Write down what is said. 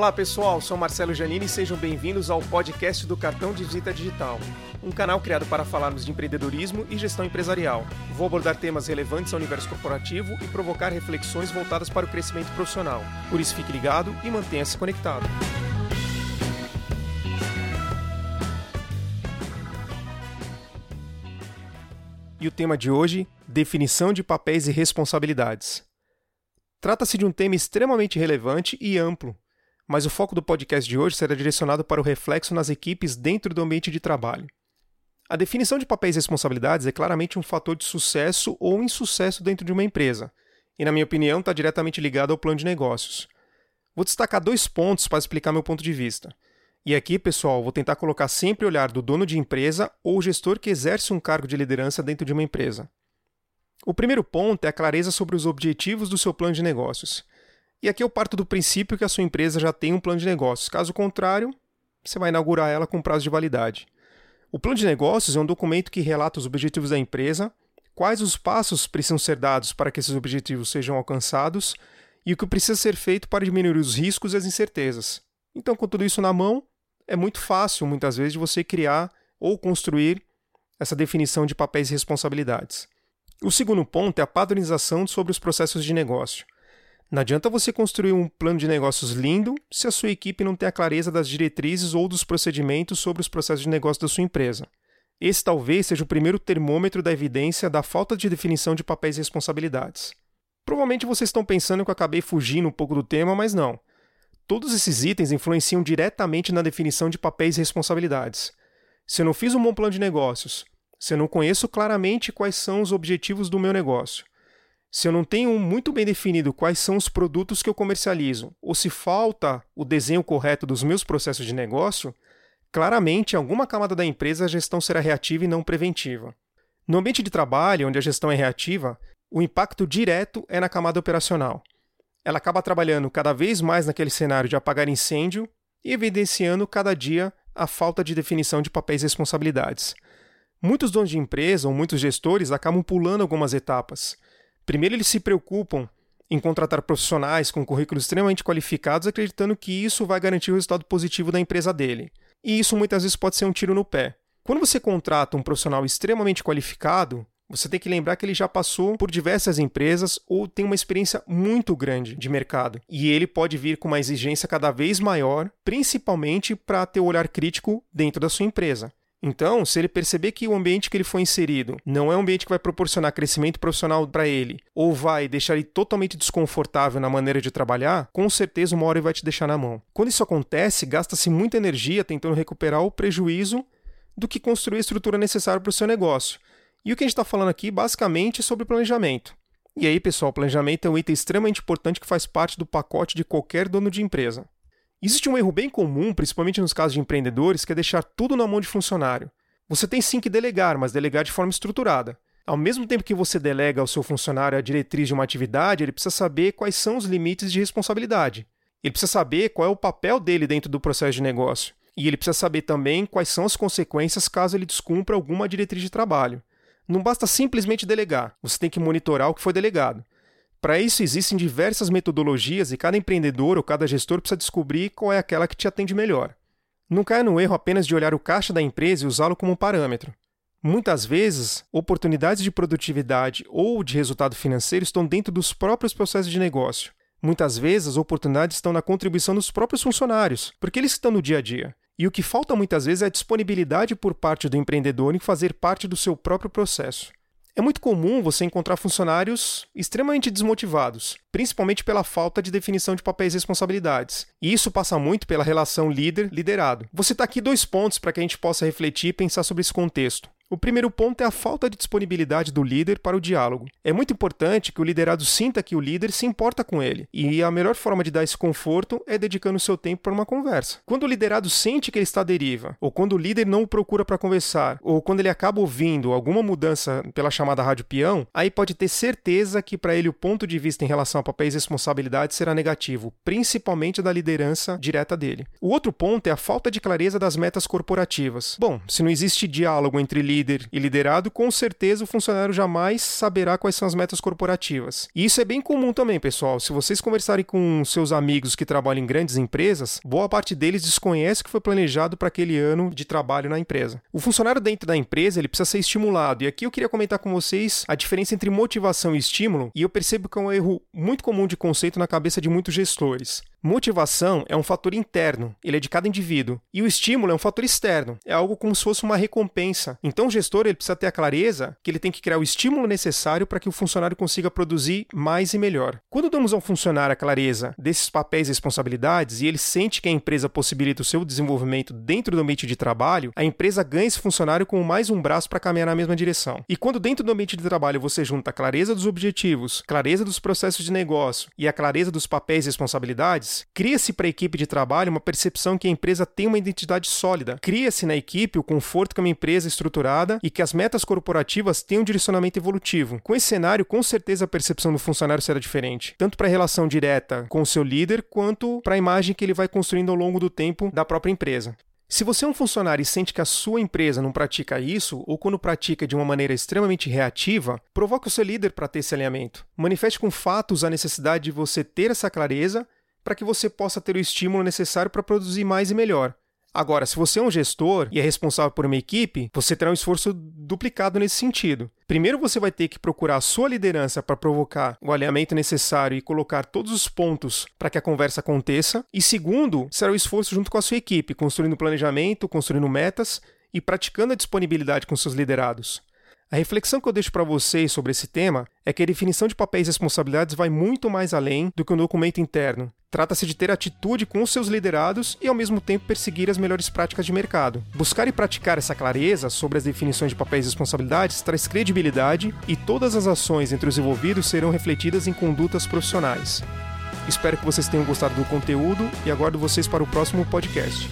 Olá pessoal, sou Marcelo Janini e sejam bem-vindos ao podcast do Cartão de Visita Digital, um canal criado para falarmos de empreendedorismo e gestão empresarial. Vou abordar temas relevantes ao universo corporativo e provocar reflexões voltadas para o crescimento profissional. Por isso, fique ligado e mantenha-se conectado. E o tema de hoje: definição de papéis e responsabilidades. Trata-se de um tema extremamente relevante e amplo, mas o foco do podcast de hoje será direcionado para o reflexo nas equipes dentro do ambiente de trabalho. A definição de papéis e responsabilidades é claramente um fator de sucesso ou insucesso dentro de uma empresa, e, na minha opinião, está diretamente ligado ao plano de negócios. Vou destacar dois pontos para explicar meu ponto de vista. E aqui, pessoal, vou tentar colocar sempre o olhar do dono de empresa ou gestor que exerce um cargo de liderança dentro de uma empresa. O primeiro ponto é a clareza sobre os objetivos do seu plano de negócios. E aqui eu parto do princípio que a sua empresa já tem um plano de negócios. Caso contrário, você vai inaugurar ela com prazo de validade. O plano de negócios é um documento que relata os objetivos da empresa, quais os passos precisam ser dados para que esses objetivos sejam alcançados e o que precisa ser feito para diminuir os riscos e as incertezas. Então, com tudo isso na mão, é muito fácil, muitas vezes, de você criar ou construir essa definição de papéis e responsabilidades. O segundo ponto é a padronização sobre os processos de negócio. Não adianta você construir um plano de negócios lindo se a sua equipe não tem a clareza das diretrizes ou dos procedimentos sobre os processos de negócio da sua empresa. Esse talvez seja o primeiro termômetro da evidência da falta de definição de papéis e responsabilidades. Provavelmente vocês estão pensando que eu acabei fugindo um pouco do tema, mas não. Todos esses itens influenciam diretamente na definição de papéis e responsabilidades. Se eu não fiz um bom plano de negócios, se eu não conheço claramente quais são os objetivos do meu negócio, se eu não tenho muito bem definido quais são os produtos que eu comercializo, ou se falta o desenho correto dos meus processos de negócio, claramente em alguma camada da empresa a gestão será reativa e não preventiva. No ambiente de trabalho, onde a gestão é reativa, o impacto direto é na camada operacional. Ela acaba trabalhando cada vez mais naquele cenário de apagar incêndio e evidenciando cada dia a falta de definição de papéis e responsabilidades. Muitos donos de empresa ou muitos gestores acabam pulando algumas etapas. Primeiro, eles se preocupam em contratar profissionais com currículos extremamente qualificados, acreditando que isso vai garantir o resultado positivo da empresa dele. E isso muitas vezes pode ser um tiro no pé. Quando você contrata um profissional extremamente qualificado, você tem que lembrar que ele já passou por diversas empresas ou tem uma experiência muito grande de mercado. E ele pode vir com uma exigência cada vez maior, principalmente para ter o olhar crítico dentro da sua empresa. Então, se ele perceber que o ambiente que ele foi inserido não é um ambiente que vai proporcionar crescimento profissional para ele, ou vai deixar ele totalmente desconfortável na maneira de trabalhar, com certeza uma hora ele vai te deixar na mão. Quando isso acontece, gasta-se muita energia tentando recuperar o prejuízo do que construir a estrutura necessária para o seu negócio. E o que a gente está falando aqui basicamente é sobre planejamento. E aí, pessoal, planejamento é um item extremamente importante que faz parte do pacote de qualquer dono de empresa. Existe um erro bem comum, principalmente nos casos de empreendedores, que é deixar tudo na mão de funcionário. Você tem sim que delegar, mas delegar de forma estruturada. Ao mesmo tempo que você delega ao seu funcionário a diretriz de uma atividade, ele precisa saber quais são os limites de responsabilidade. Ele precisa saber qual é o papel dele dentro do processo de negócio. E ele precisa saber também quais são as consequências caso ele descumpra alguma diretriz de trabalho. Não basta simplesmente delegar, você tem que monitorar o que foi delegado. Para isso, existem diversas metodologias e cada empreendedor ou cada gestor precisa descobrir qual é aquela que te atende melhor. Não caia no erro apenas de olhar o caixa da empresa e usá-lo como parâmetro. Muitas vezes, oportunidades de produtividade ou de resultado financeiro estão dentro dos próprios processos de negócio. Muitas vezes, as oportunidades estão na contribuição dos próprios funcionários, porque eles estão no dia a dia. E o que falta muitas vezes é a disponibilidade por parte do empreendedor em fazer parte do seu próprio processo. É muito comum você encontrar funcionários extremamente desmotivados, principalmente pela falta de definição de papéis e responsabilidades. E isso passa muito pela relação líder-liderado. Vou citar aqui dois pontos para que a gente possa refletir e pensar sobre esse contexto. O primeiro ponto é a falta de disponibilidade do líder para o diálogo. É muito importante que o liderado sinta que o líder se importa com ele, e a melhor forma de dar esse conforto é dedicando seu tempo para uma conversa. Quando o liderado sente que ele está à deriva, ou quando o líder não o procura para conversar, ou quando ele acaba ouvindo alguma mudança pela chamada rádio peão, aí pode ter certeza que para ele o ponto de vista em relação a papéis e responsabilidades será negativo, principalmente da liderança direta dele. O outro ponto é a falta de clareza das metas corporativas. Bom, se não existe diálogo entre líderes líder e liderado, com certeza o funcionário jamais saberá quais são as metas corporativas. E isso é bem comum também, pessoal. Se vocês conversarem com seus amigos que trabalham em grandes empresas, boa parte deles desconhece o que foi planejado para aquele ano de trabalho na empresa. O funcionário dentro da empresa ele precisa ser estimulado. E aqui eu queria comentar com vocês a diferença entre motivação e estímulo, e eu percebo que é um erro muito comum de conceito na cabeça de muitos gestores. Motivação é um fator interno, ele é de cada indivíduo, e o estímulo é um fator externo, é algo como se fosse uma recompensa. Então o gestor ele precisa ter a clareza que ele tem que criar o estímulo necessário para que o funcionário consiga produzir mais e melhor. Quando damos ao funcionário a clareza desses papéis e responsabilidades e ele sente que a empresa possibilita o seu desenvolvimento dentro do ambiente de trabalho, a empresa ganha esse funcionário com mais um braço para caminhar na mesma direção. E quando dentro do ambiente de trabalho você junta a clareza dos objetivos, clareza dos processos de negócio e a clareza dos papéis e responsabilidades, cria-se para a equipe de trabalho uma percepção que a empresa tem uma identidade sólida. Cria-se na equipe o conforto que é uma empresa estruturada e que as metas corporativas têm um direcionamento evolutivo. Com esse cenário, com certeza a percepção do funcionário será diferente, tanto para a relação direta com o seu líder, quanto para a imagem que ele vai construindo ao longo do tempo da própria empresa. Se você é um funcionário e sente que a sua empresa não pratica isso, ou quando pratica de uma maneira extremamente reativa, provoque o seu líder para ter esse alinhamento. Manifeste com fatos a necessidade de você ter essa clareza para que você possa ter o estímulo necessário para produzir mais e melhor. Agora, se você é um gestor e é responsável por uma equipe, você terá um esforço duplicado nesse sentido. Primeiro, você vai ter que procurar a sua liderança para provocar o alinhamento necessário e colocar todos os pontos para que a conversa aconteça. E segundo, será o esforço junto com a sua equipe, construindo planejamento, construindo metas e praticando a disponibilidade com seus liderados. A reflexão que eu deixo para vocês sobre esse tema é que a definição de papéis e responsabilidades vai muito mais além do que um documento interno. Trata-se de ter atitude com os seus liderados e, ao mesmo tempo, perseguir as melhores práticas de mercado. Buscar e praticar essa clareza sobre as definições de papéis e responsabilidades traz credibilidade e todas as ações entre os envolvidos serão refletidas em condutas profissionais. Espero que vocês tenham gostado do conteúdo e aguardo vocês para o próximo podcast.